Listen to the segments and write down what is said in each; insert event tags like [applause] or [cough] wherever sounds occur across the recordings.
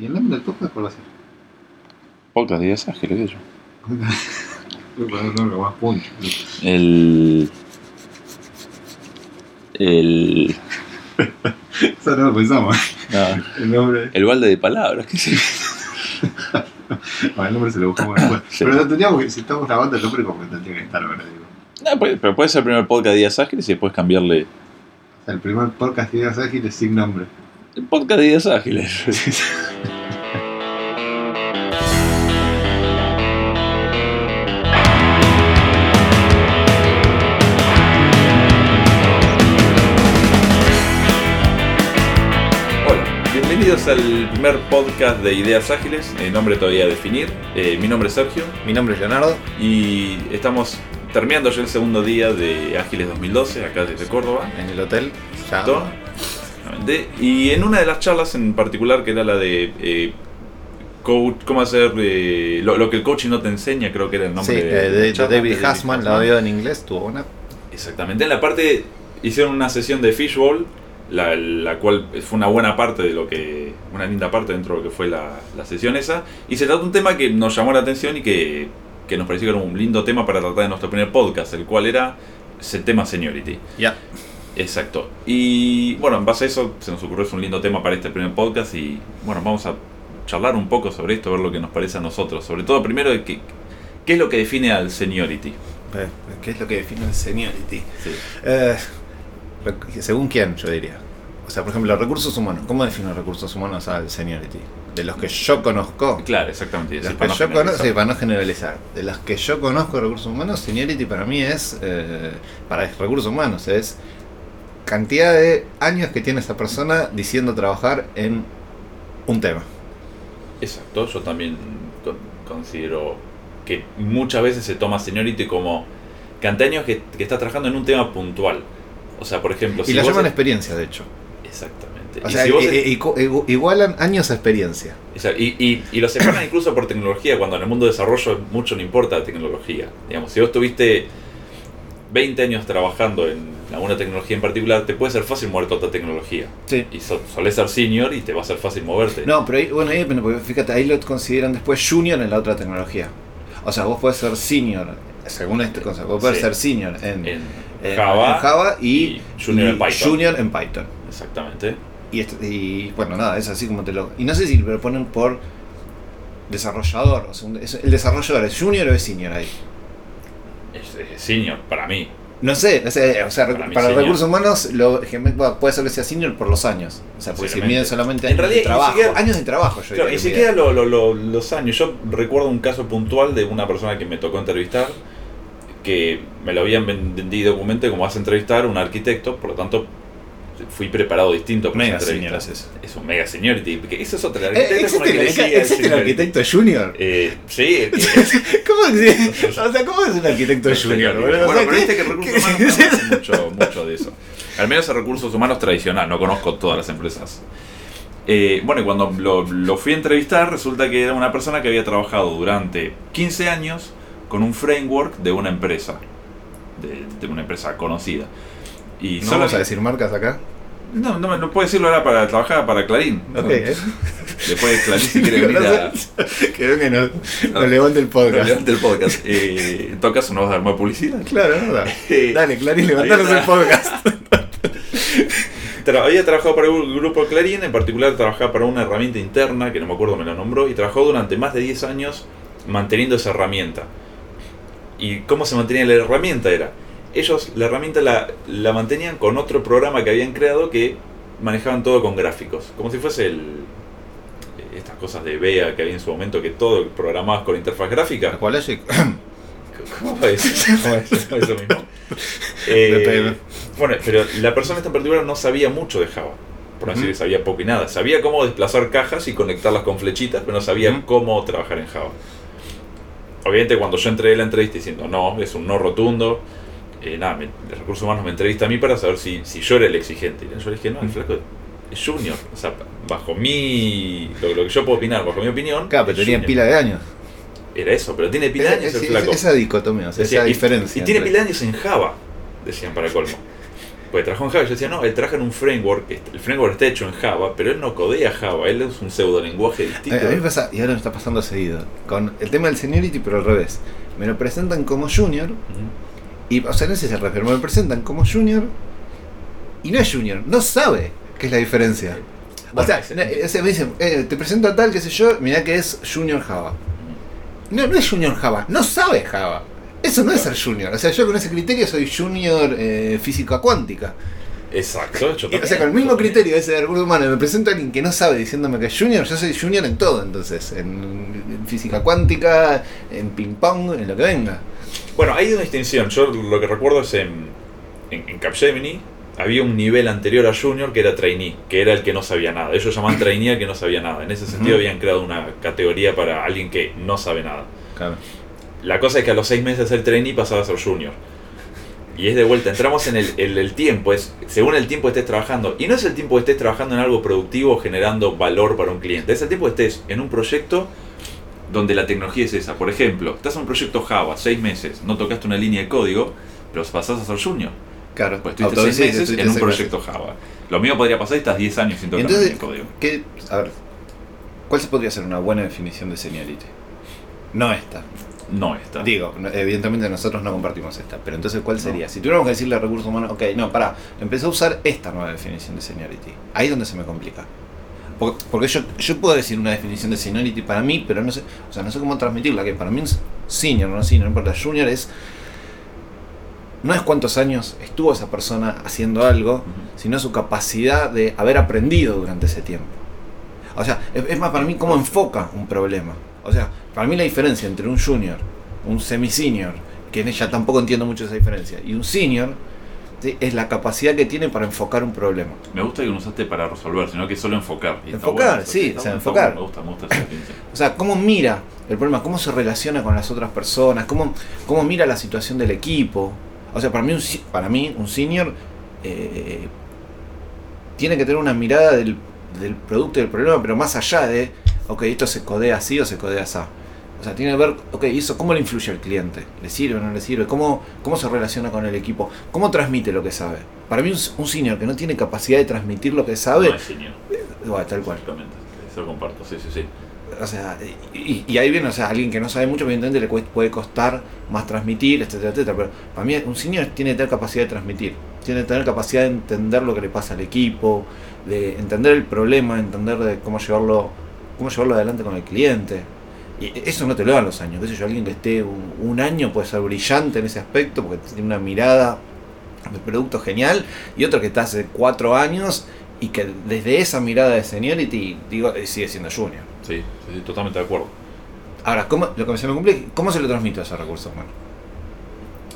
¿Y el nombre del podcast cuál va a ser? Podcast Días Ágiles, poner un nombre más puncho. El. El. Eso no lo pensamos. no, El nombre. el balde de palabras, qué sé. Bueno, [laughs] el nombre se lo buscamos después. [laughs] Sí. Pero lo tendríamos que, si estamos grabando el nombre, como que tendría que estar ahora, digo. No, puede- pero puede ser el primer podcast de Días Ágiles y después cambiarle. O sea, el primer podcast de Ideas Ágiles sin nombre. El podcast de Días Ágiles. [laughs] bienvenidos al primer podcast de Ideas Ágiles, el nombre todavía a definir. Eh, mi nombre es Sergio Mi nombre es Leonardo. y estamos terminando ya el segundo día de Ágiles 2012, acá desde Córdoba. En el hotel. Ya. Y en una de las charlas en particular, que era la de eh, coach, cómo hacer eh, lo, lo que el coaching no te enseña, creo que era el nombre Sí, eh, de, de charla, David Hassman, la veo en inglés, estuvo buena. Exactamente. En la parte hicieron una sesión de fishbowl, la, la cual fue una buena parte de lo que, una linda parte dentro de lo que fue la, la sesión esa. Y se trató de un tema que nos llamó la atención y que, que nos pareció que era un lindo tema para tratar en nuestro primer podcast, el cual era el tema seniority. Ya. Exacto. Y bueno, en base a eso se nos ocurrió es un lindo tema para este primer podcast y bueno, vamos a charlar un poco sobre esto, ver lo que nos parece a nosotros. Sobre todo primero de qué, qué es lo que define al seniority. Eh, ¿Qué es lo que define el seniority? Sí. Eh, según quién, yo diría. O sea, por ejemplo, recursos humanos. ¿Cómo defino recursos humanos al seniority? De los que yo conozco. Claro, exactamente. De sí, los que no yo conozco, sí, para no generalizar. De los que yo conozco de recursos humanos, seniority para mí es, eh, para recursos humanos, es cantidad de años que tiene esa persona diciendo trabajar en un tema. Exacto, yo también con- considero que muchas veces se toma seniority como cantaños que, que está trabajando en un tema puntual. O sea, por ejemplo, Y la vos- llaman experiencia, de hecho. Exactamente. O Y sea, si vos- i- igu- igu- igualan años a experiencia. Y, y, y lo separan incluso por tecnología, cuando en el mundo de desarrollo mucho no importa la tecnología. Digamos, si vos tuviste 20 años trabajando en alguna tecnología en particular, te puede ser fácil mover toda otra tecnología. Sí. Y so- solés ser senior y te va a ser fácil moverte. No, pero ahí, bueno, ahí fíjate, ahí lo consideran después junior en la otra tecnología. O sea, vos podés ser senior, según este concepto, vos podés Sí. ser senior en, En en Java, en Java y, y junior en Python. junior en Python. Exactamente. Y, esto- y, bueno, nada, es así como te lo... Y no sé si lo ponen por desarrollador, o sea, un- es- el desarrollador es junior o es senior ahí. Es, es senior para mí. No sé, no sé, o sea, Para recursos humanos lo, puede ser que sea senior por los años. O sea, porque si miden solamente En años realidad, de trabajo. siquiera- años de trabajo, yo Claro, ni siquiera lo- lo- los años. Yo recuerdo un caso puntual de una persona que me tocó entrevistar, que me lo habían vendido documente como vas a entrevistar a un arquitecto, por lo tanto fui preparado distinto para Mega esa entrevista. senior es eso. Es un mega seniority. porque Eso es otra. Eh, arquitecto como el que ¿Existe, el, arquitecto junior? Eh, sí, [laughs] ¿Cómo es, o sea, ¿cómo es un arquitecto junior? Bueno, sea, pero ¿qué- viste que recursos qué- humanos no mucho, mucho de eso. Al menos en recursos humanos tradicional, no conozco todas las empresas. Eh, bueno, y cuando lo, lo fui a entrevistar, resulta que era una persona que había trabajado durante 15 años con un framework de una empresa, de, de una empresa conocida. Y ¿No vamos a decir marcas acá? No, no, no puedo decirlo, era para trabajar para Clarín. Ok, ¿eh? [laughs] Después de Clarín, si quiere venir [laughs] a, Creo que nos, nos levante el podcast. Levante el podcast. Eh, en todo caso, no vas a dar más publicidad. Claro, ¿verdad? [laughs] Eh, Dale, Clarín, levantanos el podcast. Tra- había trabajado para el grupo Clarín, en particular trabajaba para una herramienta interna, que no me acuerdo, me la nombró, y trabajó durante más de 10 años manteniendo esa herramienta. ¿Y cómo se mantenía la herramienta? Era, ellos la herramienta la, la mantenían con otro programa que habían creado que manejaban todo con gráficos, como si fuese el, estas cosas de BEA que había en su momento, que todo programabas con interfaz gráfica. Aqualogic. [coughs] ¿Cómo fue [laughs] eso? ¿Cómo es [laughs] eso mismo? [laughs] Eh, bueno, pero la persona esta en particular no sabía mucho de Java. Por no decir que Ujú. sabía poco y nada. Sabía cómo desplazar cajas y conectarlas con flechitas, pero no sabía cómo trabajar en Java. Obviamente cuando yo entré a la entrevista diciendo no, es un no rotundo, eh, nada, me, el recursos humanos me entrevista a mí para saber si, si yo era el exigente. Y yo le dije, no, el Ujú. flaco es junior. O sea, bajo mi... Lo, lo que yo puedo opinar, bajo mi opinión... Claro, pero junior. pila de años. Era eso, pero tiene pila de años el Es- flaco. Esa dicotomía, o sea, Decía, esa y- diferencia. Y, tiene entre- pila de años en Java, decían para [laughs] colmo. Porque trabajó en Java yo decía, no, él trabaja en un framework, el framework está hecho en Java, pero él no codea Java, él es un pseudo lenguaje distinto. A, a mí me pasa, y ahora me está pasando seguido, con el tema del seniority, pero al revés. Me lo presentan como junior, y, o sea, no sé si revés, pero me lo presentan como junior, y no es junior, no sabe qué es la diferencia. O Bueno, sea, ese- no, o sea, me dicen, eh, te presento a tal, qué sé yo, mirá que es Junior Java. No, no es Junior Java, no sabe Java. Eso no es ser Junior. O sea, yo con ese criterio soy Junior eh, física cuántica. Exacto, yo Y, o también. sea, con el mismo criterio ese de recursos humanos, me presento a alguien que no sabe diciéndome que es Junior, yo soy Junior en todo, entonces. En, en física cuántica, en ping-pong, en lo que venga. Bueno, hay una distinción. Yo lo que recuerdo es en, en, en Capgemini había un nivel anterior a Junior que era trainee, que era el que no sabía nada. Ellos llamaban trainee al que no sabía nada. En ese sentido habían creado una categoría para alguien que no sabe nada. Claro. La cosa es que a los seis meses de ser trainee pasaba a ser junior. Y es de vuelta, entramos en el, el- el tiempo, es según el tiempo que estés trabajando. Y no es el tiempo que estés trabajando en algo productivo generando valor para un cliente. Es el tiempo que estés en un proyecto donde la tecnología es esa. Por ejemplo, estás en un proyecto Java, seis meses, no tocaste una línea de código, pero pasás a ser junior. Claro, Pues estuviste seis meses estuviste en un meses. proyecto Java. Lo mismo podría pasar y estás 10 años sin tocar una entonces, línea de código. ¿qué, a ver, ¿cuál se podría ser una buena definición de seniority? No esta. No está. Digo, evidentemente nosotros no compartimos esta, pero entonces ¿cuál sería? Si tuviéramos que decirle a recursos humanos, ok, no, pará, empecé a usar esta nueva definición de seniority. Ahí es donde se me complica. Porque, porque yo, yo puedo decir una definición de seniority para mí, pero no sé, o sea, no sé cómo transmitirla, que para mí es senior, no senior, no importa, junior es no es cuántos años estuvo esa persona haciendo algo, sino su capacidad de haber aprendido durante ese tiempo. O sea, es, es más para mí cómo enfoca un problema. O sea, para mí la diferencia entre un junior, un semi-senior, que ya tampoco entiendo mucho esa diferencia, y un senior, ¿sí? es la capacidad que tiene para enfocar un problema. Me gusta que no usaste para resolver, sino que solo enfocar. Y Enfocar, bueno eso, sí, está o sea, enfocar. bueno, Me gusta, me gusta esa. O sea, cómo mira el problema, cómo se relaciona con las otras personas, cómo, cómo mira la situación del equipo. O sea, para mí un, para mí, un senior eh, tiene que tener una mirada del, del producto y del problema, pero más allá de, ok, esto se codea así o se codea así. O sea, tiene que ver, ok, ¿eso cómo le influye al cliente? ¿Le sirve o no le sirve? ¿Cómo, ¿Cómo se relaciona con el equipo? ¿Cómo transmite lo que sabe? Para mí un, un senior que no tiene capacidad de transmitir lo que sabe, No es senior. bueno, tal cual. Exactamente. Eso lo comparto, sí, sí, sí. O sea, y, y ahí viene, o sea, alguien que no sabe mucho, evidentemente le puede costar más transmitir, etcétera, etcétera. Pero para mí, un senior tiene que tener capacidad de transmitir, tiene que tener capacidad de entender lo que le pasa al equipo, de entender el problema, entender de cómo llevarlo, cómo llevarlo adelante con el cliente. Y eso no te lo dan los años. qué sé yo, alguien que esté un, un año puede ser brillante en ese aspecto porque tiene una mirada de producto genial, y otro que está hace cuatro años y que desde esa mirada de seniority, digo, eh, sigue siendo junior. Sí, totalmente de acuerdo. Ahora, ¿cómo, lo que se me cumple, ¿cómo se lo transmito a ese recurso humano?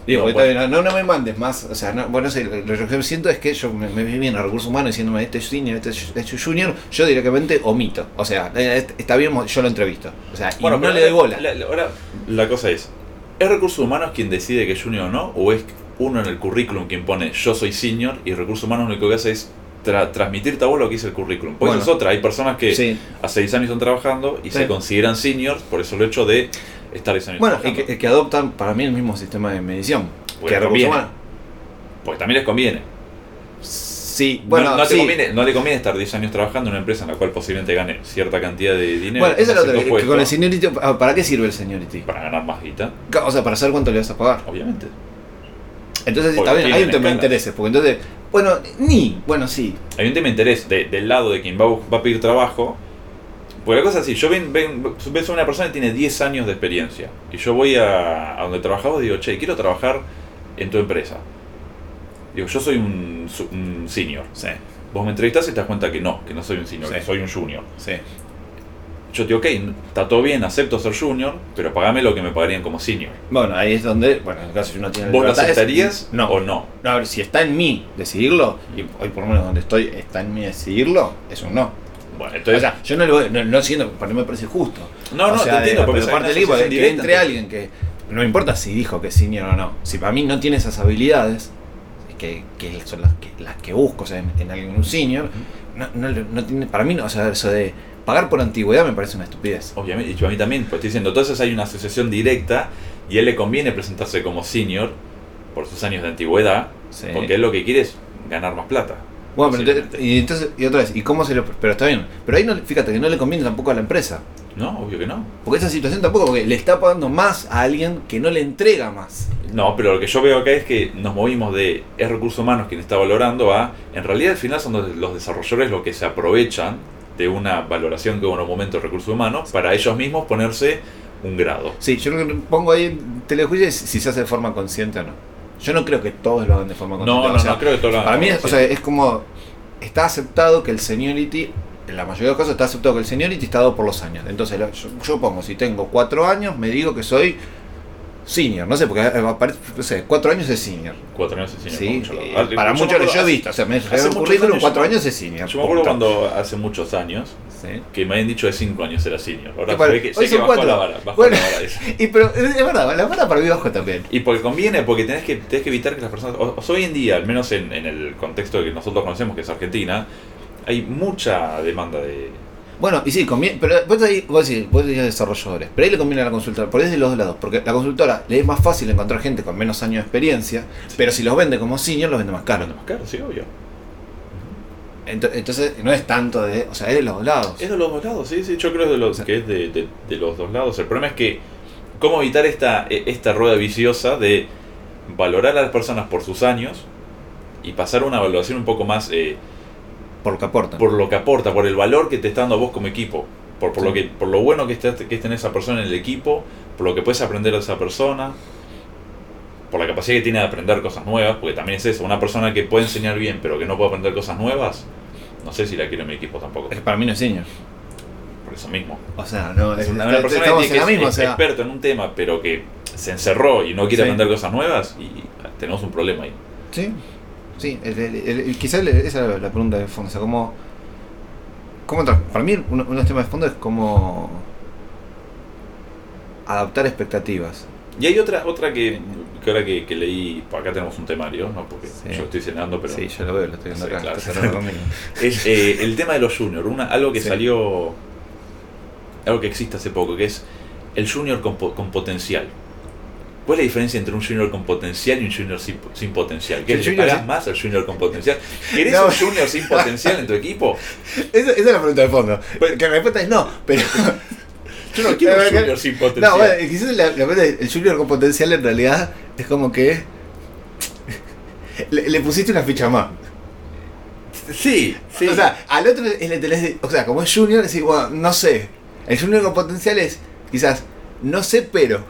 Digo, No, bueno. bien, no, no me mandes más, o sea, no, bueno, sé, lo lo que siento es que yo me, me vi bien a recursos humanos diciéndome este es senior, este es este es junior, yo directamente omito, o sea, eh, está bien, yo lo entrevisto, o sea, y no le doy bola. la- la- ahora, la cosa es, ¿es recursos humanos quien decide que es junior o no? ¿O es uno en el currículum quien pone yo soy senior y recursos humanos lo único que hace es tra- transmitirte a vos lo que dice el currículum? Pues Bueno. es otra, hay personas que Sí. hace 10 años están trabajando y Sí. se consideran seniors por eso el hecho de estar 10 años Bueno, y que, que adoptan para mí el mismo sistema de medición Porque que conviene. Porque también les conviene. Sí, No- bueno, no, te sí. conviene, no le conviene estar 10 años trabajando en una empresa en la cual posiblemente gane cierta cantidad de dinero. Bueno, esa es otra, cierto que, con el seniority, ah, ¿para qué sirve el seniority? Para ganar más guita, O sea, para saber cuánto le vas a pagar. obviamente. Entonces Porque está bien, hay un tema de intereses, porque entonces, bueno, ni, bueno, sí, Hay un tema de interés de- del lado de quien va, a bus- va a pedir trabajo. Porque la cosa es así, yo ven, ven, ves a una persona que tiene 10 años de experiencia y yo voy a, a donde trabajamos y digo, che, quiero trabajar en tu empresa. Digo, yo soy un, un senior. sí, Vos me entrevistás y te das cuenta que no, que no soy un senior, Sí. que soy un junior. sí. Yo te digo, ok, está todo bien, acepto ser junior, pero pagame lo que me pagarían como senior. Bueno, ahí es donde, bueno, en el caso si uno tiene ¿Vos lo aceptarías No. o no? No, a ver, si está en mí decidirlo, y hoy por lo menos donde estoy está en mí decidirlo, es un no. Bueno, entonces... o sea, yo no lo voy, no, no siento, para mí me parece justo. no, no, o sea, te entiendo, de- porque parte del equipo, que entre alguien que, no me importa si dijo que es senior o no, si para mí no tiene esas habilidades, que, que son las que, las que busco o sea, en, en alguien un senior, no, no, no tiene, para mí, no, o sea, eso de pagar por antigüedad me parece una estupidez. Obviamente, y a mí también, pues estoy diciendo, entonces hay una asociación directa y a él le conviene presentarse como senior por sus años de antigüedad, Sí. porque él lo que quiere es ganar más plata. Bueno, pero y entonces, y otra vez, ¿y cómo se lo.? Pero está bien. Pero ahí no, fíjate que no le conviene tampoco a la empresa. No, obvio que no. Porque esa situación tampoco, porque le está pagando más a alguien que no le entrega más. No, pero lo que yo veo acá es que nos movimos de es recursos humanos quien está valorando a, en realidad al final son los desarrolladores los que se aprovechan de una valoración que hubo en un momento de recursos humanos para ellos mismos ponerse un grado. Sí, yo lo que pongo ahí en telejuicio es si se hace de forma consciente o no. Yo no creo que todos lo hagan de forma consciente. No, no, o sea, no creo que todo lo hagan Para mí, es, o sea, es como. Está aceptado que el seniority. En la mayoría de los casos está aceptado que el seniority está dado por los años. Entonces, lo- yo, yo pongo, si tengo cuatro años, me digo que soy senior. No sé, porque eh, aparece, no sé, cuatro años es senior. Cuatro años es senior. Sí, eh, para Yo muchos yo he visto. O sea, me hace un currículum, cuatro años es senior. Yo me acuerdo cuando hace muchos años Sí. que me habían dicho de cinco años era senior. Ahora Que para- sé que, hoy son cuatro. la vara. Bajó Bueno. la vara. Y pero es verdad, la vara para mí bajo también. Y porque conviene, porque tenés que, tenés que evitar que las personas. O, hoy en día, al menos en, en el contexto que nosotros conocemos, que es Argentina, hay mucha demanda de. Bueno, y sí, conviene, pero vos ahí, vos decís, vos decís desarrolladores, pero ahí le conviene a la consultora, por ahí es de los dos lados, porque la consultora le es más fácil encontrar gente con menos años de experiencia, pero si los vende como senior, los vende más caro. Más caro, sí, obvio. Ento- Entonces, no es tanto de, o sea, es de los dos lados. Es de los dos lados, sí, sí, yo creo de los, que es de, de- de los dos lados. El problema es que, ¿cómo evitar esta, e- esta rueda viciosa de valorar a las personas por sus años y pasar a una evaluación un poco más eh, Por lo que aportan. por lo que aporta, por el valor que te está dando a vos como equipo, por, por, lo, que, por lo bueno que, está, que es tener esa persona en el equipo, por lo que puedes aprender de esa persona, por la capacidad que tiene de aprender cosas nuevas, porque también es eso, una persona que puede enseñar bien pero que no puede aprender cosas nuevas, no sé si la quiero en mi equipo tampoco, Es que para mí no es senior. por eso mismo. O sea, no, Es una, una persona que, que es o sea, experto en un tema pero que se encerró y no quiere Sí. aprender cosas nuevas y tenemos un problema ahí. Sí, sí, el- el- el- quizás esa es la pregunta de fondo, o sea, cómo, cómo para mí uno, uno de los temas de fondo es cómo adaptar expectativas. Y hay otra otra que, que ahora que, que leí, por acá tenemos un temario, ¿no? porque Sí. yo estoy cenando, pero Sí, yo lo veo, lo estoy viendo Sí, acá, claro. [laughs] es eh, el tema de los juniors, algo que Sí. salió, algo que existe hace poco, que es el junior con, con potencial. ¿Cuál es la diferencia entre un junior con potencial y un junior sin, sin potencial? ¿Qué le pagás sin- más al junior con potencial? ¿Querés [laughs] No. un junior sin potencial en tu equipo? Esa, esa es la pregunta de fondo. Pues- que la respuesta es no, pero. Yo no quiero un junior sin potencial. No, bueno, quizás la, la el junior con potencial en realidad es como que. Le, le pusiste una ficha más. Sí, sí. O sea, al otro le tenés. O sea, como es junior, decís, bueno, no sé. El junior con potencial es quizás, no sé, pero.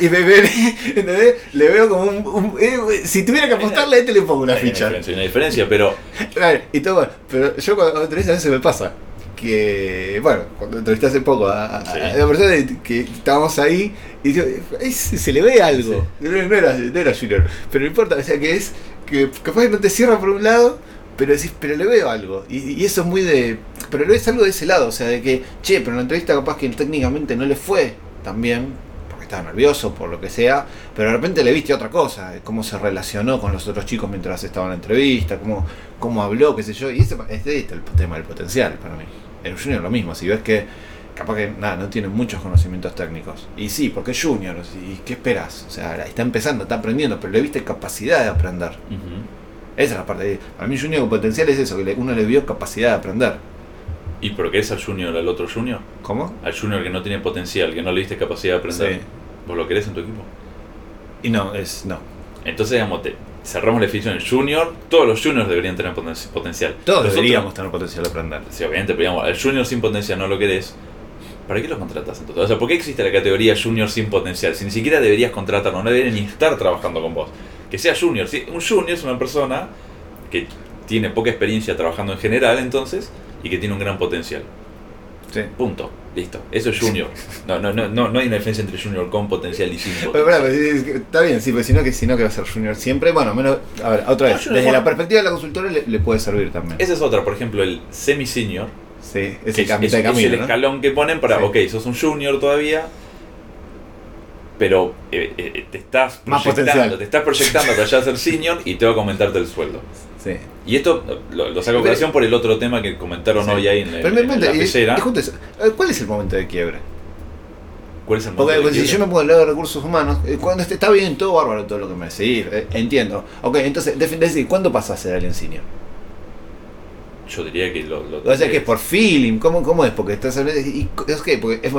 Y me, [laughs] me-. Le veo como un. un- eh, si tuviera que apostarle a este, le pongo una hay una ficha. diferencia, hay una diferencia, pero [laughs] y todo, bueno, pero yo cuando entrevistas a veces me pasa que, bueno, cuando entrevisté hace poco a, Sí. a una persona que estábamos ahí y "Ay, se le ve algo, no, no era, no era Junior, pero no importa, o sea que es que capaz que no te cierra por un lado, pero decís, pero le veo algo, y, y eso es muy de, pero lo es algo de ese lado, o sea, de que, che, pero en la entrevista capaz que técnicamente no le fue tan estaba nervioso, por lo que sea, pero de repente le viste otra cosa, cómo se relacionó con los otros chicos mientras estaba en la entrevista, cómo, cómo habló, qué sé yo, y ese, ese es el tema del potencial para mí. El junior lo mismo, si ves que capaz que nada, no tiene muchos conocimientos técnicos. Y sí, porque es junior, ¿y qué esperas? O sea, está empezando, está aprendiendo, pero le viste capacidad de aprender. ujú. Esa es la parte de... Para mí junior con potencial es eso, que uno le vio capacidad de aprender. ¿y pero querés al junior al otro junior? ¿Cómo? Al junior que no tiene potencial, que no le diste capacidad de aprender. Sí. ¿Vos lo querés en tu equipo? Y no, es... no. Entonces, digamos, te- cerramos la definición del junior. Todos los juniors deberían tener poten- potencial. Todos Los deberíamos tener potencial de aprender. Sí, obviamente, pero digamos, al junior sin potencial no lo querés. ¿Para qué los contratas entonces? O sea, ¿por qué existe la categoría junior sin potencial? Si ni siquiera deberías contratarlo, no debería ni estar trabajando con vos. Que sea junior. ¿sí? Un junior es una persona que tiene poca experiencia trabajando en general, entonces, y que tiene un gran potencial. Sí. Punto. Listo. Eso es junior. [laughs] No, no, no, no, no hay una diferencia entre junior con potencial y sin Pero, pero es que está bien, sí, pero si no, que, si no que va a ser junior siempre, bueno, menos, a ver, otra vez, desde la perspectiva de la consultora le, le puede servir también. Esa es otra, por ejemplo, el semi-senior. sí, que ese es, camino es- de es el escalón que ponen para, Sí. ok, sos un junior todavía, pero eh, eh, te estás proyectando, te estás proyectando para ya ser senior y tengo que aumentarte el sueldo. Sí. Y esto eh, lo, lo saco a colación por el otro tema que comentaron Sí. hoy ahí en, el- Pero en pregunto, la y- pecera. eso, eh, ¿cuál es el momento de quiebre? ¿Cuál es el Porque momento de si yo me pongo al lado de recursos humanos, eh, cuando está bien, todo bárbaro, todo lo que me decís, eh, entiendo. Ok, entonces, decir, ¿cuándo pasás a ser alien senior? Yo diría que lo. lo O sea, que es por feeling, ¿cómo, cómo es? Porque estás y, es que porque es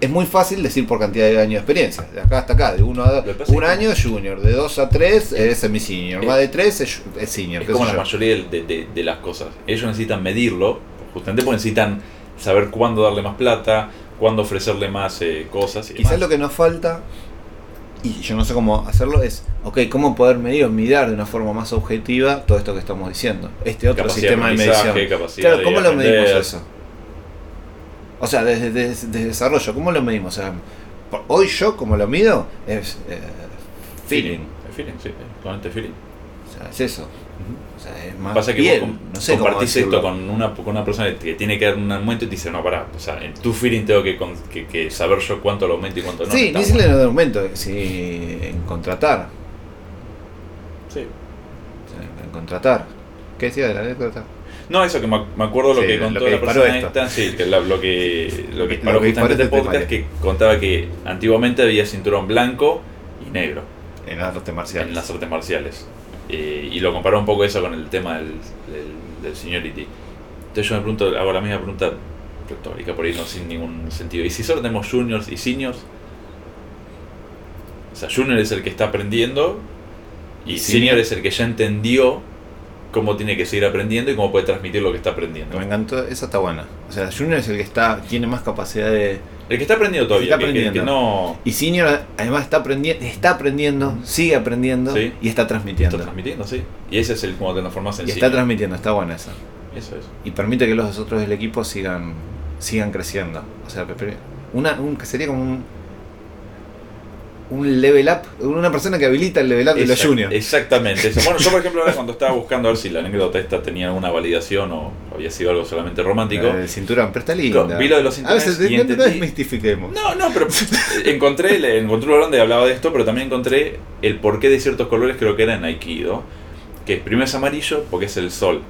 es muy fácil decir por cantidad de años de experiencia. De acá hasta acá, de uno a dos, un año es junior, de dos a tres es semi-senior, más de tres es, es senior. Es como la yo. mayoría de, de- de- de las cosas. Ellos necesitan medirlo, justamente porque necesitan saber cuándo darle más plata, cuándo ofrecerle más eh, cosas. Y Quizás demás. lo que nos falta, y yo no sé cómo hacerlo, es, ok, ¿cómo poder medir o mirar de una forma más objetiva todo esto que estamos diciendo? Este otro Capacidad sistema de medición. Claro, de ¿cómo lo medimos eso? O sea, desde, desde- desde desarrollo, ¿cómo lo medimos? O sea, hoy yo, como lo mido, es eh, feeling. El feeling, sí, feeling. O sea, es eso. O sea, es más Pasa que piel, vos com- no sé compartís esto con una, con una persona que tiene que dar un aumento y te dice, no, pará, o sea, en tu feeling tengo que, con- que, que saber yo cuánto lo aumento y cuánto no. sí, ni siquiera el aumento, sí, en contratar. Sí. O sea, en contratar. ¿Qué decía de la anécdota? No, eso que me, acuerdo lo Sí, que lo contó que la persona esto. esta, sí, que la- lo que, lo que disparó Lo que justamente este este podcast, que contaba que antiguamente había cinturón blanco y negro En las artes marciales. en las artes marciales. Eh, y lo comparó un poco eso con el tema del, del, del seniority. Entonces yo me pregunto, hago la misma pregunta retórica por ahí, no sin ningún sentido. ¿Y si solo tenemos juniors y seniors? O sea, junior es el que está aprendiendo y Y senior senior es el que ya entendió cómo tiene que seguir aprendiendo y cómo puede transmitir lo que está aprendiendo. Me encantó, esa está buena. O sea, Junior es el que está tiene más capacidad de. El que está aprendiendo todavía, está que- que- que, aprendiendo. no Y Senior además está aprendiendo, está aprendiendo, sigue aprendiendo Sí. y está está transmitiendo. transmitiendo, sí. Y ese es el como te transformas en Y está transmitiendo, está buena esa. Eso es. Y permite que los otros del equipo sigan sigan creciendo. O sea, una, un, que sería como un un level up, una persona que habilita el level up de los juniors. Exactamente. eso. Bueno, yo por ejemplo ahora [laughs] cuando estaba buscando a ver si la anécdota esta tenía alguna validación o había sido algo solamente romántico. El cinturón, pero está linda. Vi lo de los A cinturones veces y no, no entendí- desmistifiquemos. No, no, pero encontré, le- encontré un lugar donde hablaba de esto, pero también encontré el porqué de ciertos colores, creo que era en Aikido. Que primero es amarillo porque es el sol.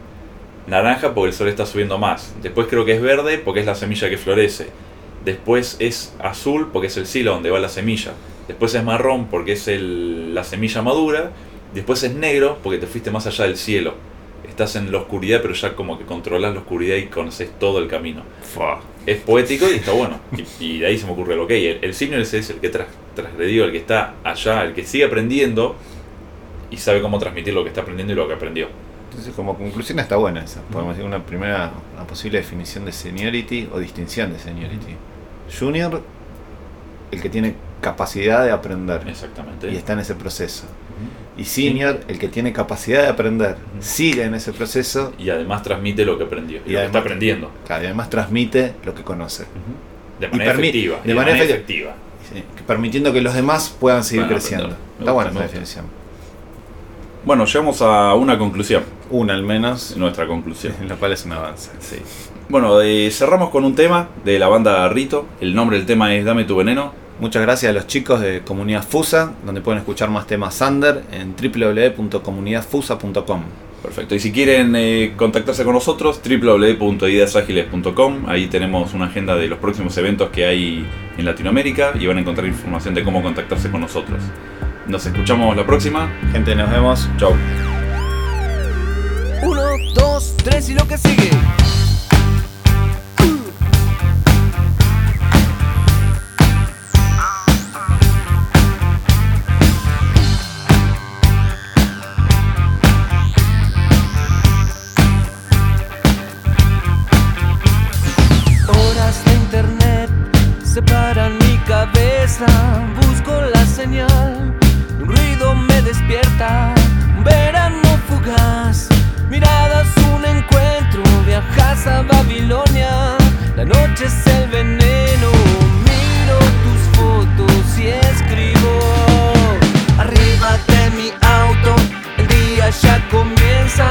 Naranja porque el sol está subiendo más. Después creo que es verde porque es la semilla que florece. Después es azul porque es el silo donde va la semilla. Después es marrón porque es el- la semilla madura. Después es negro porque te fuiste más allá del cielo. Estás en la oscuridad, pero ya como que controlas la oscuridad y conoces todo el camino. Fua. Es poético y está bueno. Y, y de ahí se me ocurre lo que el, el senior es, es el que tras, transgredió, el que está allá, el que sigue aprendiendo y sabe cómo transmitir lo que está aprendiendo y lo que aprendió. Entonces, como conclusión está buena esa. Podemos decir una primera, una posible definición de seniority o distinción de seniority. Junior, el que tiene capacidad de aprender Exactamente. y está en ese proceso. Y senior, el que tiene capacidad de aprender, sigue en ese proceso Y además transmite lo que aprendió y, Y lo que está aprendiendo. claro, y además transmite lo que conoce. De manera efectiva. de manera efectiva. Sí, permitiendo que los demás puedan seguir creciendo. Está buena esa definición. Bueno, llegamos a una conclusión. Una al menos, Nuestra conclusión. [laughs] en lo cual es un avance. Sí. Bueno, eh, cerramos con un tema de la banda Rito. El nombre del tema es Dame tu veneno. Muchas gracias a los chicos de Comunidad Fusa, donde pueden escuchar más temas Sander en www.comunidadfusa.com. Perfecto. Y si quieren eh, contactarse con nosotros, www.ideasagiles.com. Ahí tenemos una agenda de los próximos eventos que hay en Latinoamérica y van a encontrar información de cómo contactarse con nosotros. Nos escuchamos la próxima. Gente, nos vemos. Chau. Uno, dos, tres y lo que sigue. Un verano fugaz. Miradas, un encuentro. Viajas a Babilonia. La noche es el veneno. Miro tus fotos y escribo. Arriba de mi auto. El día ya comienza.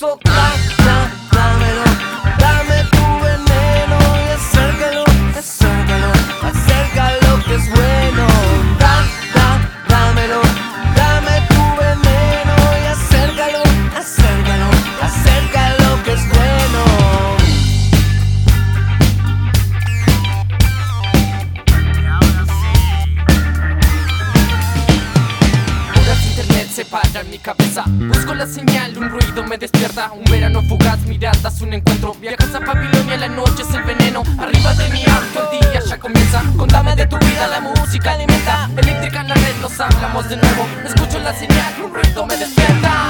Para la señal, un ruido me despierta